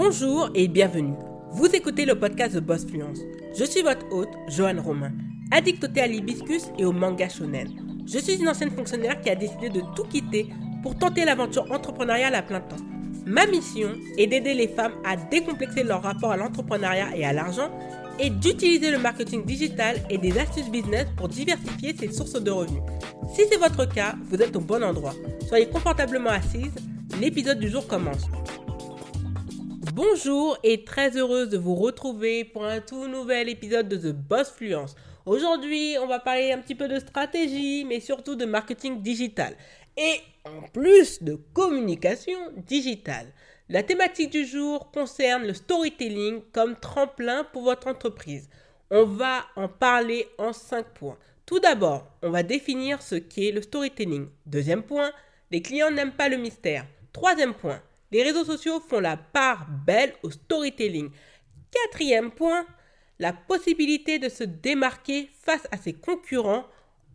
Bonjour et bienvenue. Vous écoutez le podcast de Boss Fluence. Je suis votre hôte, Johan Romain, addict au thé à l'hibiscus et au manga shonen. Je suis une ancienne fonctionnaire qui a décidé de tout quitter pour tenter l'aventure entrepreneuriale à plein temps. Ma mission est d'aider les femmes à décomplexer leur rapport à l'entrepreneuriat et à l'argent et d'utiliser le marketing digital et des astuces business pour diversifier ses sources de revenus. Si c'est votre cas, vous êtes au bon endroit. Soyez confortablement assise, l'épisode du jour commence. Bonjour et très heureuse de vous retrouver pour un tout nouvel épisode de The Boss Fluence. Aujourd'hui, on va parler un petit peu de stratégie, mais surtout de marketing digital. Et en plus de communication digitale. La thématique du jour concerne le storytelling comme tremplin pour votre entreprise. On va en parler en cinq points. Tout d'abord, on va définir ce qu'est le storytelling. Deuxième point, les clients n'aiment pas le mystère. Troisième point, les réseaux sociaux font la part belle au storytelling. Quatrième point, la possibilité de se démarquer face à ses concurrents.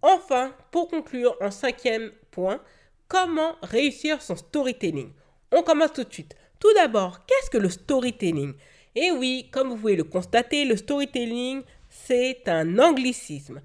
Enfin, pour conclure, en cinquième point, comment réussir son storytelling? On commence tout de suite. Tout d'abord, qu'est-ce que le storytelling? Eh oui, comme vous pouvez le constater, le storytelling, c'est un anglicisme.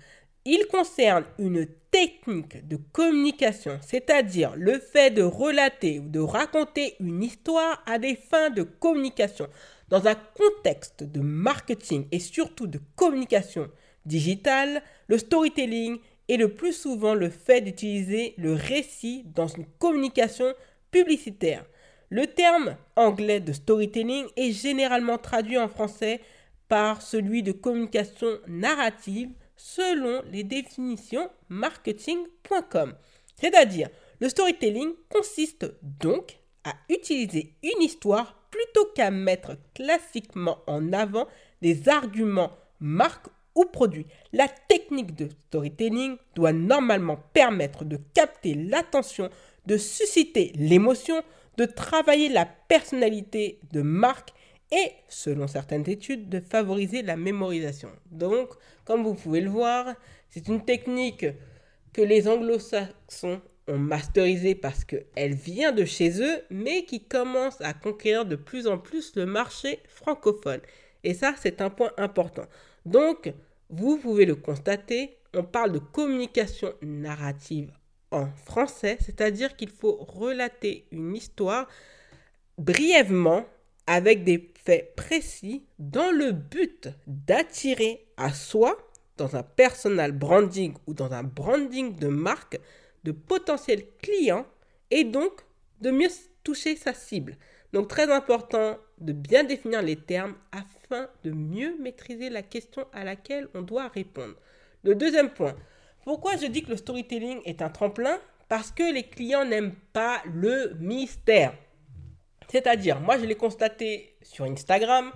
Il concerne une technique de communication, c'est-à-dire le fait de relater ou de raconter une histoire à des fins de communication dans un contexte de marketing et surtout de communication digitale, le storytelling est le plus souvent le fait d'utiliser le récit dans une communication publicitaire. Le terme anglais de storytelling est généralement traduit en français par celui de communication narrative selon les définitions marketing.com. C'est-à-dire, le storytelling consiste donc à utiliser une histoire plutôt qu'à mettre classiquement en avant des arguments, marques ou produits. La technique de storytelling doit normalement permettre de capter l'attention, de susciter l'émotion, de travailler la personnalité de marque et, selon certaines études, de favoriser la mémorisation. Donc, comme vous pouvez le voir, c'est une technique que les anglo-saxons ont masterisée parce qu'elle vient de chez eux, mais qui commence à conquérir de plus en plus le marché francophone. Et ça, c'est un point important. Donc, vous pouvez le constater, on parle de communication narrative en français, c'est-à-dire qu'il faut relater une histoire brièvement avec des faits précis dans le but d'attirer à soi, dans un personal branding ou dans un branding de marque, de potentiels clients et donc de mieux toucher sa cible. Donc très important de bien définir les termes afin de mieux maîtriser la question à laquelle on doit répondre. Le deuxième point, pourquoi je dis que le storytelling est un tremplin? Parce que les clients n'aiment pas le mystère. C'est-à-dire, moi je l'ai constaté sur Instagram,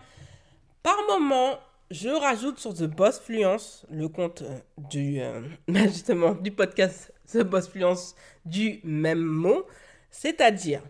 par moment, je rajoute sur The Boss Fluence, le compte euh, du, euh, justement, du podcast The Boss Fluence du même mot, c'est-à-dire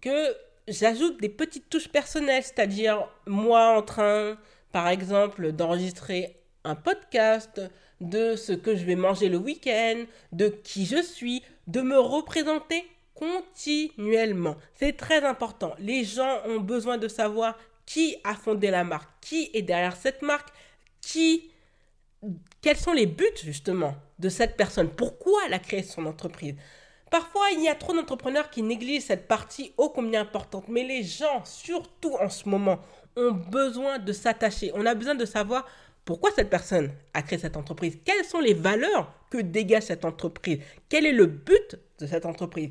que j'ajoute des petites touches personnelles, c'est-à-dire moi en train, par exemple, d'enregistrer un podcast, de ce que je vais manger le week-end, de qui je suis, de me représenter continuellement. C'est très important. Les gens ont besoin de savoir qui a fondé la marque, qui est derrière cette marque, qui quels sont les buts justement de cette personne, pourquoi elle a créé son entreprise? Parfois, il y a trop d'entrepreneurs qui négligent cette partie ô combien importante, mais les gens, surtout en ce moment, ont besoin de s'attacher. On a besoin de savoir pourquoi cette personne a créé cette entreprise, quelles sont les valeurs que dégage cette entreprise, quel est le but de cette entreprise?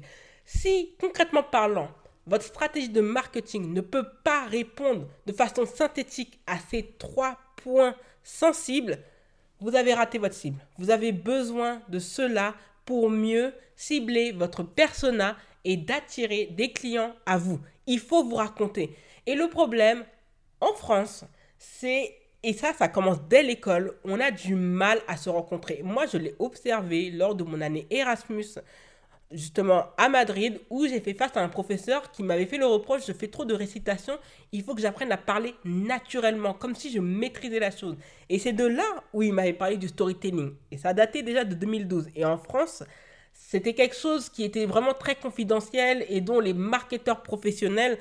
Si, concrètement parlant, votre stratégie de marketing ne peut pas répondre de façon synthétique à ces trois points sensibles, vous avez raté votre cible. Vous avez besoin de cela pour mieux cibler votre persona et d'attirer des clients à vous. Il faut vous raconter. Et le problème, en France, c'est, et ça, ça commence dès l'école, on a du mal à se rencontrer. Moi, je l'ai observé lors de mon année Erasmus justement à Madrid où j'ai fait face à un professeur qui m'avait fait le reproche je fais trop de récitation, il faut que j'apprenne à parler naturellement, comme si je maîtrisais la chose. Et c'est de là où il m'avait parlé du storytelling. Et ça datait déjà de 2012. Et en France, c'était quelque chose qui était vraiment très confidentiel et dont les marketeurs professionnels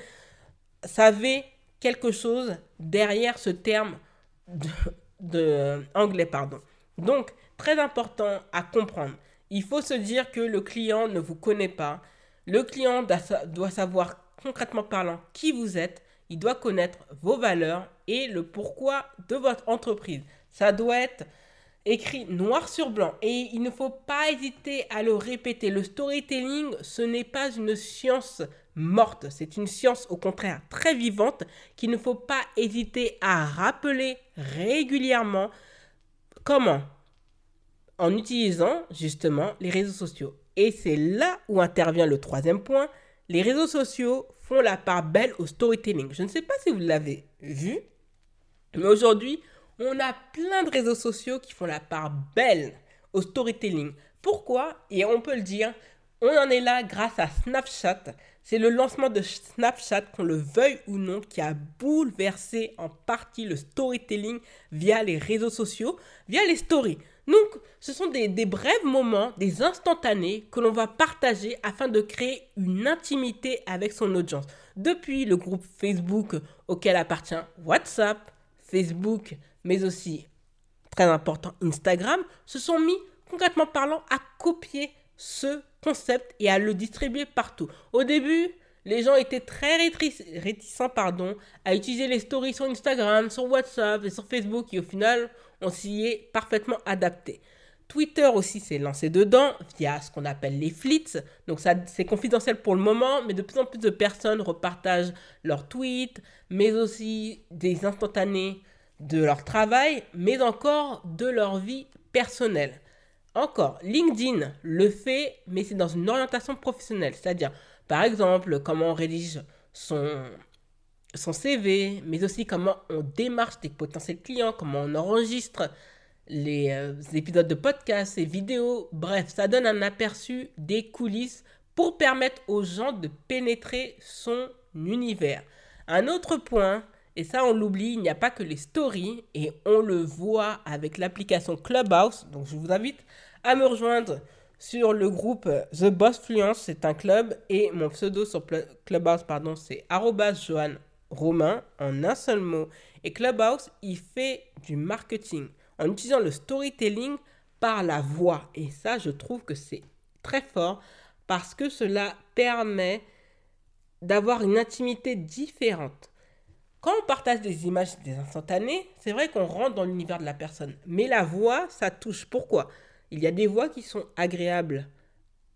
savaient quelque chose derrière ce terme de, anglais. Pardon. Donc, très important à comprendre. Il faut se dire que le client ne vous connaît pas. Le client doit savoir concrètement parlant qui vous êtes. Il doit connaître vos valeurs et le pourquoi de votre entreprise. Ça doit être écrit noir sur blanc et il ne faut pas hésiter à le répéter. Le storytelling, ce n'est pas une science morte, c'est une science au contraire très vivante qu'il ne faut pas hésiter à rappeler régulièrement. Comment? En utilisant justement les réseaux sociaux. Et c'est là où intervient le troisième point. Les réseaux sociaux font la part belle au storytelling. Je ne sais pas si vous l'avez vu, mais aujourd'hui, on a plein de réseaux sociaux qui font la part belle au storytelling. Pourquoi? Et on peut le dire, on en est là grâce à Snapchat. C'est le lancement de Snapchat, qu'on le veuille ou non, qui a bouleversé en partie le storytelling via les réseaux sociaux, via les stories. Donc, ce sont des, des brefs moments, des instantanés que l'on va partager afin de créer une intimité avec son audience. Depuis le groupe Facebook auquel appartient WhatsApp, Facebook, mais aussi, très important, Instagram, se sont mis, concrètement parlant, à copier ce et à le distribuer partout. Au début, les gens étaient très réticents pardon, à utiliser les stories sur Instagram, sur WhatsApp et sur Facebook et au final, on s'y est parfaitement adapté. Twitter aussi s'est lancé dedans via ce qu'on appelle les flits. Donc ça c'est confidentiel pour le moment, mais de plus en plus de personnes repartagent leurs tweets, mais aussi des instantanés de leur travail, mais encore de leur vie personnelle. Encore, LinkedIn le fait, mais c'est dans une orientation professionnelle. C'est-à-dire, par exemple, comment on rédige son, CV, mais aussi comment on démarche des potentiels clients, comment on enregistre les euh, épisodes de podcast, et vidéos. Bref, ça donne un aperçu des coulisses pour permettre aux gens de pénétrer son univers. Un autre point, et ça, on l'oublie, il n'y a pas que les stories, et on le voit avec l'application Clubhouse. Donc, je vous invite à me rejoindre sur le groupe The Boss Fluence, c'est un club, et mon pseudo sur Clubhouse, pardon, c'est Johan Romain, en un seul mot. Et Clubhouse, il fait du marketing en utilisant le storytelling par la voix. Et ça, je trouve que c'est très fort parce que cela permet d'avoir une intimité différente. Quand on partage des images des instantanés, c'est vrai qu'on rentre dans l'univers de la personne. Mais la voix, ça touche. Pourquoi? Il y a des voix qui sont agréables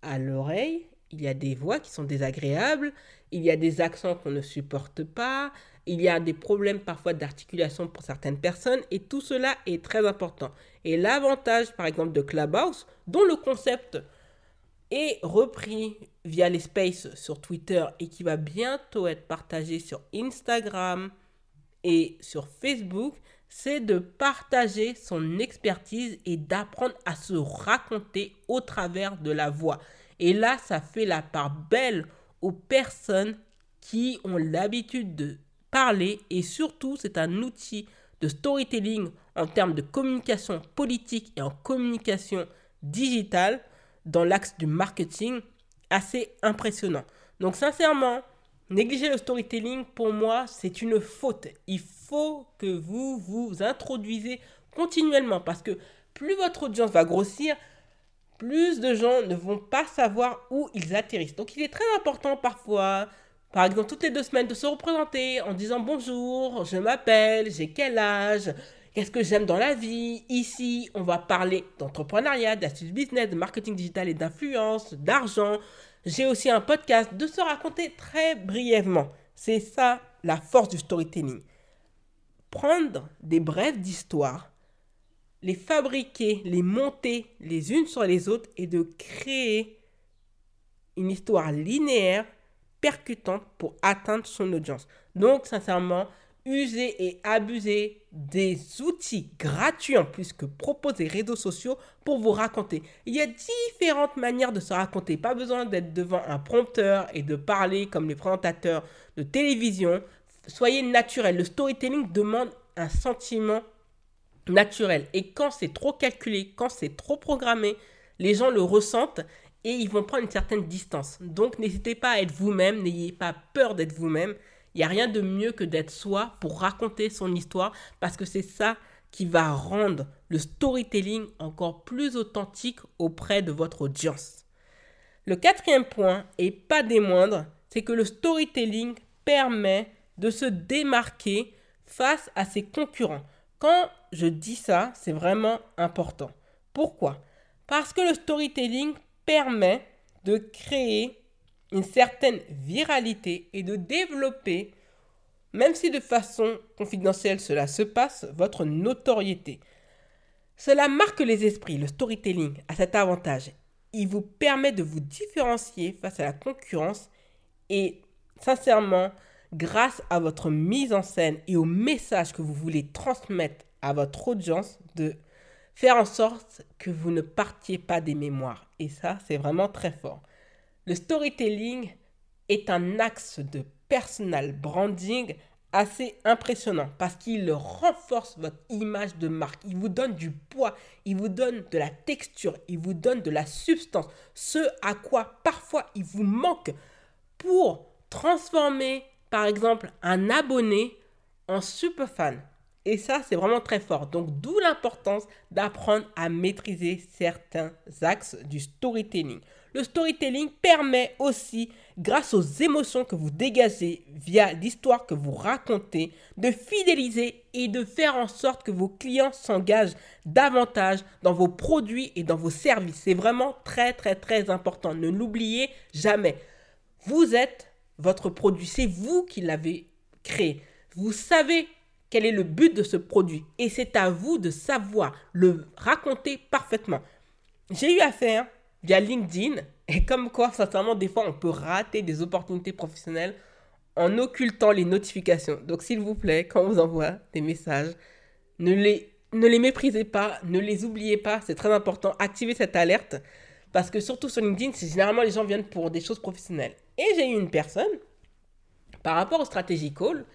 à l'oreille, il y a des voix qui sont désagréables, il y a des accents qu'on ne supporte pas, il y a des problèmes parfois d'articulation pour certaines personnes, et tout cela est très important. Et l'avantage, par exemple, de Clubhouse, dont le concept est repris via les spaces sur Twitter et qui va bientôt être partagé sur Instagram et sur Facebook, c'est de partager son expertise et d'apprendre à se raconter au travers de la voix. Et là, ça fait la part belle aux personnes qui ont l'habitude de parler et surtout, c'est un outil de storytelling en termes de communication politique et en communication digitale dans l'axe du marketing assez impressionnant. Donc sincèrement, négliger le storytelling, pour moi, c'est une faute. Il faut que vous vous introduisez continuellement parce que plus votre audience va grossir, plus de gens ne vont pas savoir où ils atterrissent. Donc il est très important parfois, par exemple toutes les deux semaines, de se représenter en disant bonjour, je m'appelle, j'ai quel âge, qu'est-ce que j'aime dans la vie. Ici, on va parler d'entrepreneuriat, d'astuces business, de marketing digital et d'influence, d'argent. J'ai aussi un podcast de se raconter très brièvement. C'est ça la force du storytelling. Prendre des brèves d'histoire les fabriquer, les monter les unes sur les autres et de créer une histoire linéaire, percutante pour atteindre son audience. Donc, sincèrement, user et abuser des outils gratuits en plus que proposent les réseaux sociaux pour vous raconter. Il y a différentes manières de se raconter. Pas besoin d'être devant un prompteur et de parler comme les présentateurs de télévision. Soyez naturel. Le storytelling demande un sentiment naturel. Et quand c'est trop calculé, quand c'est trop programmé, les gens le ressentent et ils vont prendre une certaine distance. Donc n'hésitez pas à être vous-même, n'ayez pas peur d'être vous-même. Il n'y a rien de mieux que d'être soi pour raconter son histoire parce que c'est ça qui va rendre le storytelling encore plus authentique auprès de votre audience. Le quatrième point, et pas des moindres, c'est que le storytelling permet de se démarquer face à ses concurrents. Quand je dis ça, c'est vraiment important. Pourquoi? Parce que le storytelling permet de créer une certaine viralité et de développer, même si de façon confidentielle cela se passe, votre notoriété. Cela marque les esprits, le storytelling a cet avantage. Il vous permet de vous différencier face à la concurrence et sincèrement, grâce à votre mise en scène et au message que vous voulez transmettre à votre audience, de faire en sorte que vous ne partiez pas des mémoires. Et ça, c'est vraiment très fort. Le storytelling est un axe de personal branding assez impressionnant parce qu'il renforce votre image de marque. Il vous donne du poids, il vous donne de la texture, il vous donne de la substance. Ce à quoi parfois il vous manque pour transformer par exemple un abonné en super fan. Et ça, c'est vraiment très fort. Donc, d'où l'importance d'apprendre à maîtriser certains axes du storytelling. Le storytelling permet aussi, grâce aux émotions que vous dégagez via l'histoire que vous racontez, de fidéliser et de faire en sorte que vos clients s'engagent davantage dans vos produits et dans vos services. C'est vraiment très, très, très important. Ne l'oubliez jamais. Vous êtes votre produit. C'est vous qui l'avez créé. Vous savez quel est le but de ce produit. Et c'est à vous de savoir le raconter parfaitement. J'ai eu affaire via LinkedIn, et comme quoi, sincèrement, des fois, on peut rater des opportunités professionnelles en occultant les notifications. Donc, s'il vous plaît, quand on vous envoie des messages, ne les, ne les méprisez pas, ne les oubliez pas, c'est très important. Activez cette alerte, parce que surtout sur LinkedIn, c'est généralement les gens viennent pour des choses professionnelles. Et j'ai eu une personne, par rapport au stratégie call,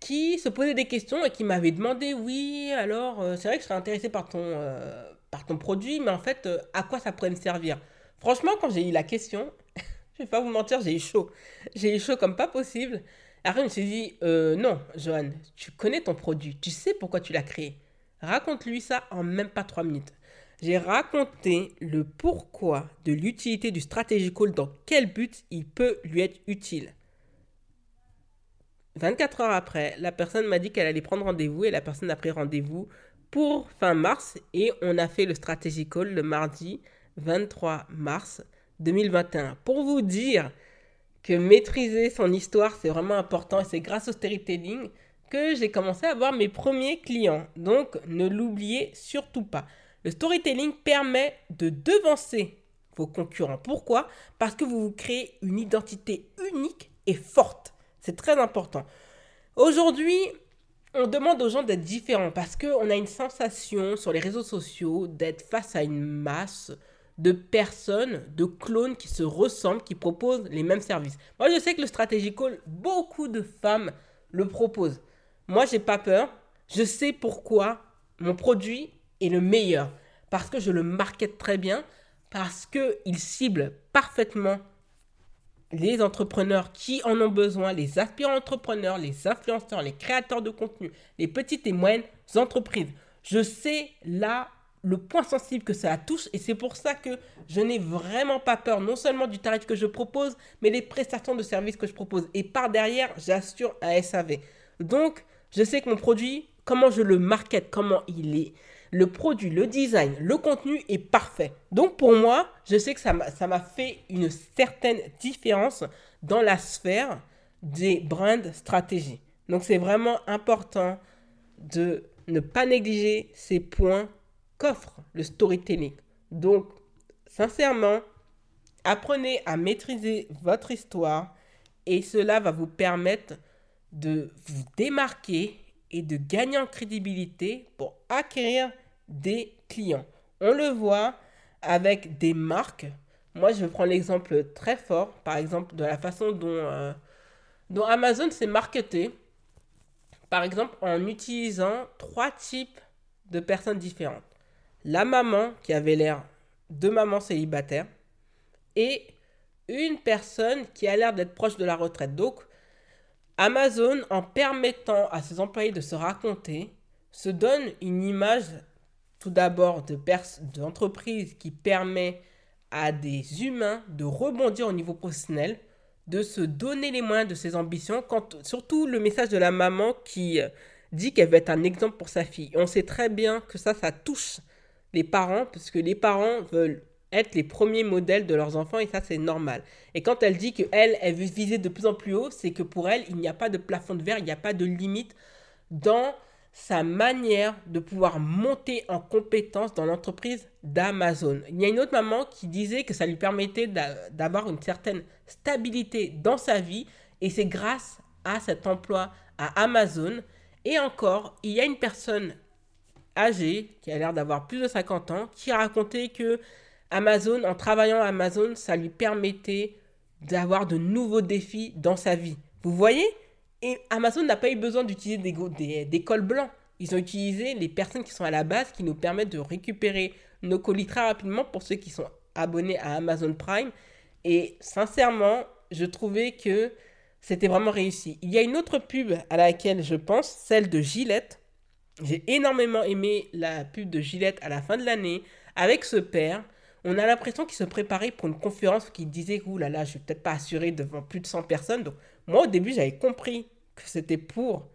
qui se posait des questions et qui m'avait demandé, oui, alors euh, c'est vrai que je serais intéressé par ton, euh, ton produit, mais en fait, euh, à quoi ça pourrait me servir? Franchement, quand j'ai eu la question, je vais pas vous mentir, j'ai eu chaud. J'ai eu chaud comme pas possible. Après, je me suis dit, non, Johan, tu connais ton produit, tu sais pourquoi tu l'as créé. Raconte-lui ça en même pas trois minutes. J'ai raconté le pourquoi de l'utilité du strategy call, dans quel but il peut lui être utile. 24 heures après, la personne m'a dit qu'elle allait prendre rendez-vous et la personne a pris rendez-vous pour fin mars et on a fait le strategy call le mardi 23 mars 2021. Pour vous dire que maîtriser son histoire, c'est vraiment important et c'est grâce au storytelling que j'ai commencé à avoir mes premiers clients. Donc ne l'oubliez surtout pas. Le storytelling permet de devancer vos concurrents. Pourquoi? Parce que vous vous créez une identité unique et forte. C'est très important. Aujourd'hui, on demande aux gens d'être différents parce qu'on a une sensation sur les réseaux sociaux d'être face à une masse de personnes, de clones qui se ressemblent, qui proposent les mêmes services. Moi, je sais que le Strategy Call, beaucoup de femmes le proposent. Moi, j'ai pas peur. Je sais pourquoi mon produit est le meilleur. Parce que je le market très bien, parce qu'il cible parfaitement les entrepreneurs qui en ont besoin, les aspirants entrepreneurs, les influenceurs, les créateurs de contenu, les petites et moyennes entreprises. Je sais là le point sensible que ça touche et c'est pour ça que je n'ai vraiment pas peur non seulement du tarif que je propose, mais des prestations de services que je propose. Et par derrière, j'assure un SAV. Donc, je sais que mon produit, comment je le market, comment il est, le produit, le design, le contenu est parfait. Donc pour moi, je sais que ça m'a fait une certaine différence dans la sphère des brand stratégies. Donc c'est vraiment important de ne pas négliger ces points qu'offre le storytelling. Donc sincèrement, apprenez à maîtriser votre histoire et cela va vous permettre de vous démarquer et de gagner en crédibilité pour acquérir des clients. On le voit avec des marques. Moi, je prendre l'exemple très fort, par exemple, de la façon dont, euh, dont Amazon s'est marketé. Par exemple, en utilisant trois types de personnes différentes. La maman qui avait l'air de maman célibataire et une personne qui a l'air d'être proche de la retraite. Donc, Amazon, en permettant à ses employés de se raconter, se donne une image tout d'abord d'entreprise qui permet à des humains de rebondir au niveau professionnel, de se donner les moyens de ses ambitions, quand, surtout le message de la maman qui euh, dit qu'elle veut être un exemple pour sa fille. on sait très bien que ça, ça touche les parents, parce que les parents veulent être les premiers modèles de leurs enfants et ça c'est normal. Et quand elle dit qu'elle, elle veut viser de plus en plus haut, c'est que pour elle, il n'y a pas de plafond de verre, il n'y a pas de limite dans sa manière de pouvoir monter en compétence dans l'entreprise d'Amazon. Il y a une autre maman qui disait que ça lui permettait d'avoir une certaine stabilité dans sa vie et c'est grâce à cet emploi à Amazon. Et encore, il y a une personne âgée qui a l'air d'avoir plus de 50 ans qui a raconté que Amazon, en travaillant à Amazon, ça lui permettait d'avoir de nouveaux défis dans sa vie. Vous voyez? Et Amazon n'a pas eu besoin d'utiliser des, cols blancs. Ils ont utilisé les personnes qui sont à la base qui nous permettent de récupérer nos colis très rapidement pour ceux qui sont abonnés à Amazon Prime. Et sincèrement, je trouvais que c'était vraiment réussi. Il y a une autre pub à laquelle je pense, celle de Gillette. J'ai énormément aimé la pub de Gillette à la fin de l'année avec ce père. On a l'impression qu'il se préparait pour une conférence qui disait Ouh là là, je vais peut-être pas assurer devant plus de 100 personnes. Donc, moi, au début, j'avais compris que c'était pour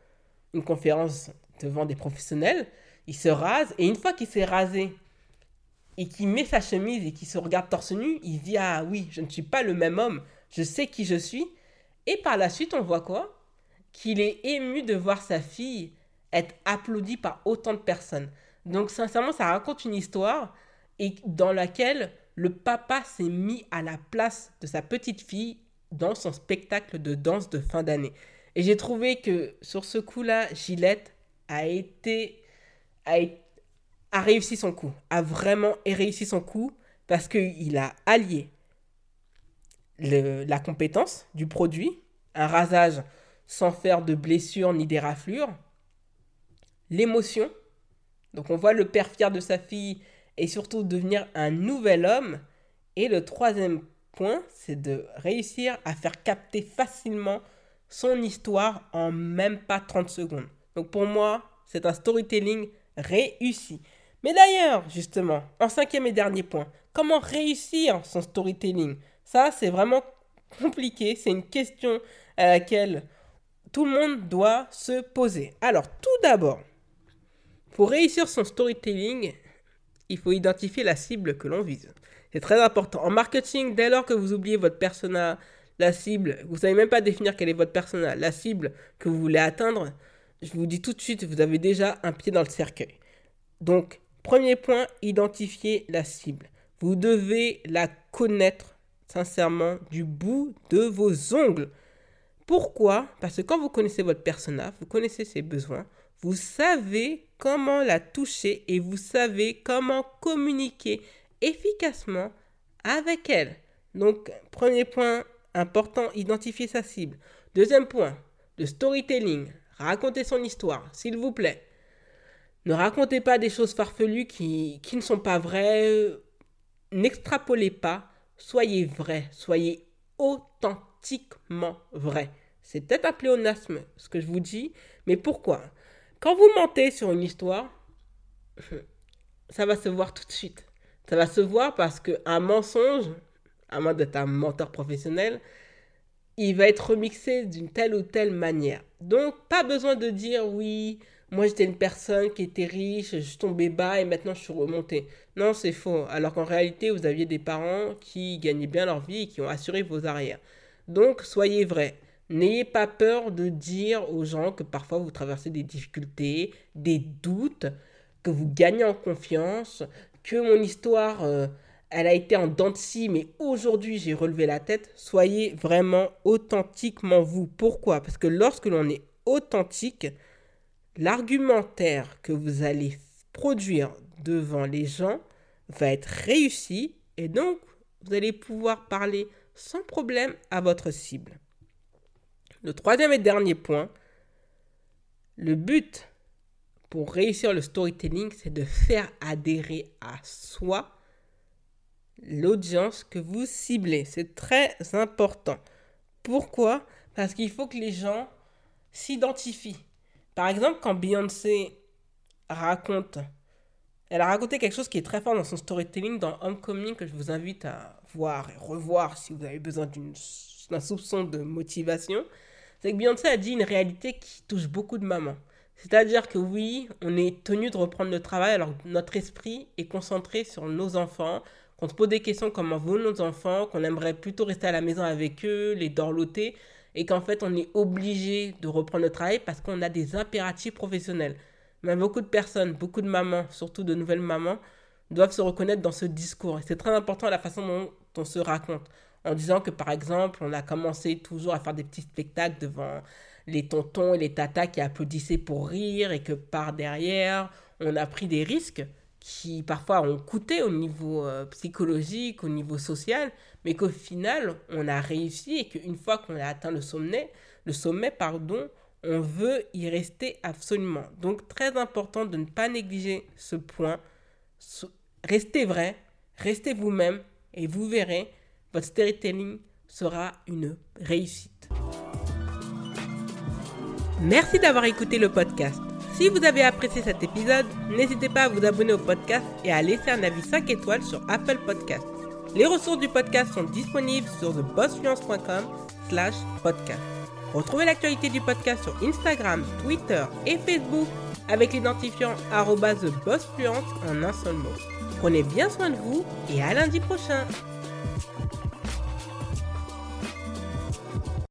une conférence devant des professionnels. Il se rase et une fois qu'il s'est rasé et qu'il met sa chemise et qu'il se regarde torse nu, il dit Ah oui, je ne suis pas le même homme, je sais qui je suis. Et par la suite, on voit quoi? Qu'il est ému de voir sa fille être applaudie par autant de personnes. Donc, sincèrement, ça raconte une histoire et dans laquelle le papa s'est mis à la place de sa petite fille dans son spectacle de danse de fin d'année. Et j'ai trouvé que sur ce coup-là, Gillette a été, a, réussi son coup, a vraiment réussi son coup parce qu'il a allié le, la compétence du produit, un rasage sans faire de blessures ni d'éraflures, l'émotion. Donc on voit le père fier de sa fille et surtout devenir un nouvel homme. Et le troisième point, c'est de réussir à faire capter facilement son histoire en même pas 30 secondes. Donc pour moi, c'est un storytelling réussi. Mais d'ailleurs, justement, en cinquième et dernier point, comment réussir son storytelling? Ça, c'est vraiment compliqué. C'est une question à laquelle tout le monde doit se poser. Alors, tout d'abord, pour réussir son storytelling, il faut identifier la cible que l'on vise. C'est très important. En marketing, dès lors que vous oubliez votre persona, la cible, vous savez même pas définir quelle est votre persona, la cible que vous voulez atteindre, je vous dis tout de suite, vous avez déjà un pied dans le cercueil. Donc, premier point, identifier la cible. Vous devez la connaître sincèrement du bout de vos ongles. Pourquoi? Parce que quand vous connaissez votre persona, vous connaissez ses besoins, vous savez comment la toucher et vous savez comment communiquer efficacement avec elle. Donc, premier point important, identifier sa cible. Deuxième point, le storytelling. Raconter son histoire, s'il vous plaît. Ne racontez pas des choses farfelues qui, qui ne sont pas vraies. N'extrapolez pas. Soyez vrai. Soyez authentiquement vrai. C'est peut-être un pléonasme, ce que je vous dis. Mais pourquoi? Quand vous mentez sur une histoire, ça va se voir tout de suite. Ça va se voir parce qu'un mensonge, à moins d'être un menteur professionnel, il va être remixé d'une telle ou telle manière. Donc, pas besoin de dire oui, moi j'étais une personne qui était riche, je suis bas et maintenant je suis remonté. Non, c'est faux. Alors qu'en réalité, vous aviez des parents qui gagnaient bien leur vie et qui ont assuré vos arrières. Donc, soyez vrai. N'ayez pas peur de dire aux gens que parfois vous traversez des difficultés, des doutes, que vous gagnez en confiance, que mon histoire, euh, elle a été en dents de scie, mais aujourd'hui j'ai relevé la tête, soyez vraiment authentiquement vous. Pourquoi? Parce que lorsque l'on est authentique, l'argumentaire que vous allez produire devant les gens va être réussi et donc vous allez pouvoir parler sans problème à votre cible. Le troisième et dernier point, le but pour réussir le storytelling, c'est de faire adhérer à soi l'audience que vous ciblez. C'est très important. Pourquoi? Parce qu'il faut que les gens s'identifient. Par exemple, quand Beyoncé raconte, elle a raconté quelque chose qui est très fort dans son storytelling dans Homecoming que je vous invite à voir et revoir si vous avez besoin d'un soupçon de motivation. C'est que Beyoncé a dit une réalité qui touche beaucoup de mamans. C'est-à-dire que oui, on est tenu de reprendre le travail alors que notre esprit est concentré sur nos enfants, qu'on se pose des questions comment vont nos enfants, qu'on aimerait plutôt rester à la maison avec eux, les dorloter, et qu'en fait on est obligé de reprendre le travail parce qu'on a des impératifs professionnels. Mais beaucoup de personnes, beaucoup de mamans, surtout de nouvelles mamans, doivent se reconnaître dans ce discours. Et c'est très important la façon dont on se raconte. En disant que par exemple, on a commencé toujours à faire des petits spectacles devant les tontons et les tatas qui applaudissaient pour rire et que par derrière, on a pris des risques qui parfois ont coûté au niveau euh, psychologique, au niveau social, mais qu'au final, on a réussi et qu'une fois qu'on a atteint le sommet, le sommet, pardon, on veut y rester absolument. Donc très important de ne pas négliger ce point. Restez vrai, restez vous-même et vous verrez, votre storytelling sera une réussite. Merci d'avoir écouté le podcast. Si vous avez apprécié cet épisode, n'hésitez pas à vous abonner au podcast et à laisser un avis 5 étoiles sur Apple Podcast. Les ressources du podcast sont disponibles sur thebossfluence.com slash podcast. Retrouvez l'actualité du podcast sur Instagram, Twitter et Facebook avec l'identifiant thebossfluence en un seul mot. Prenez bien soin de vous et à lundi prochain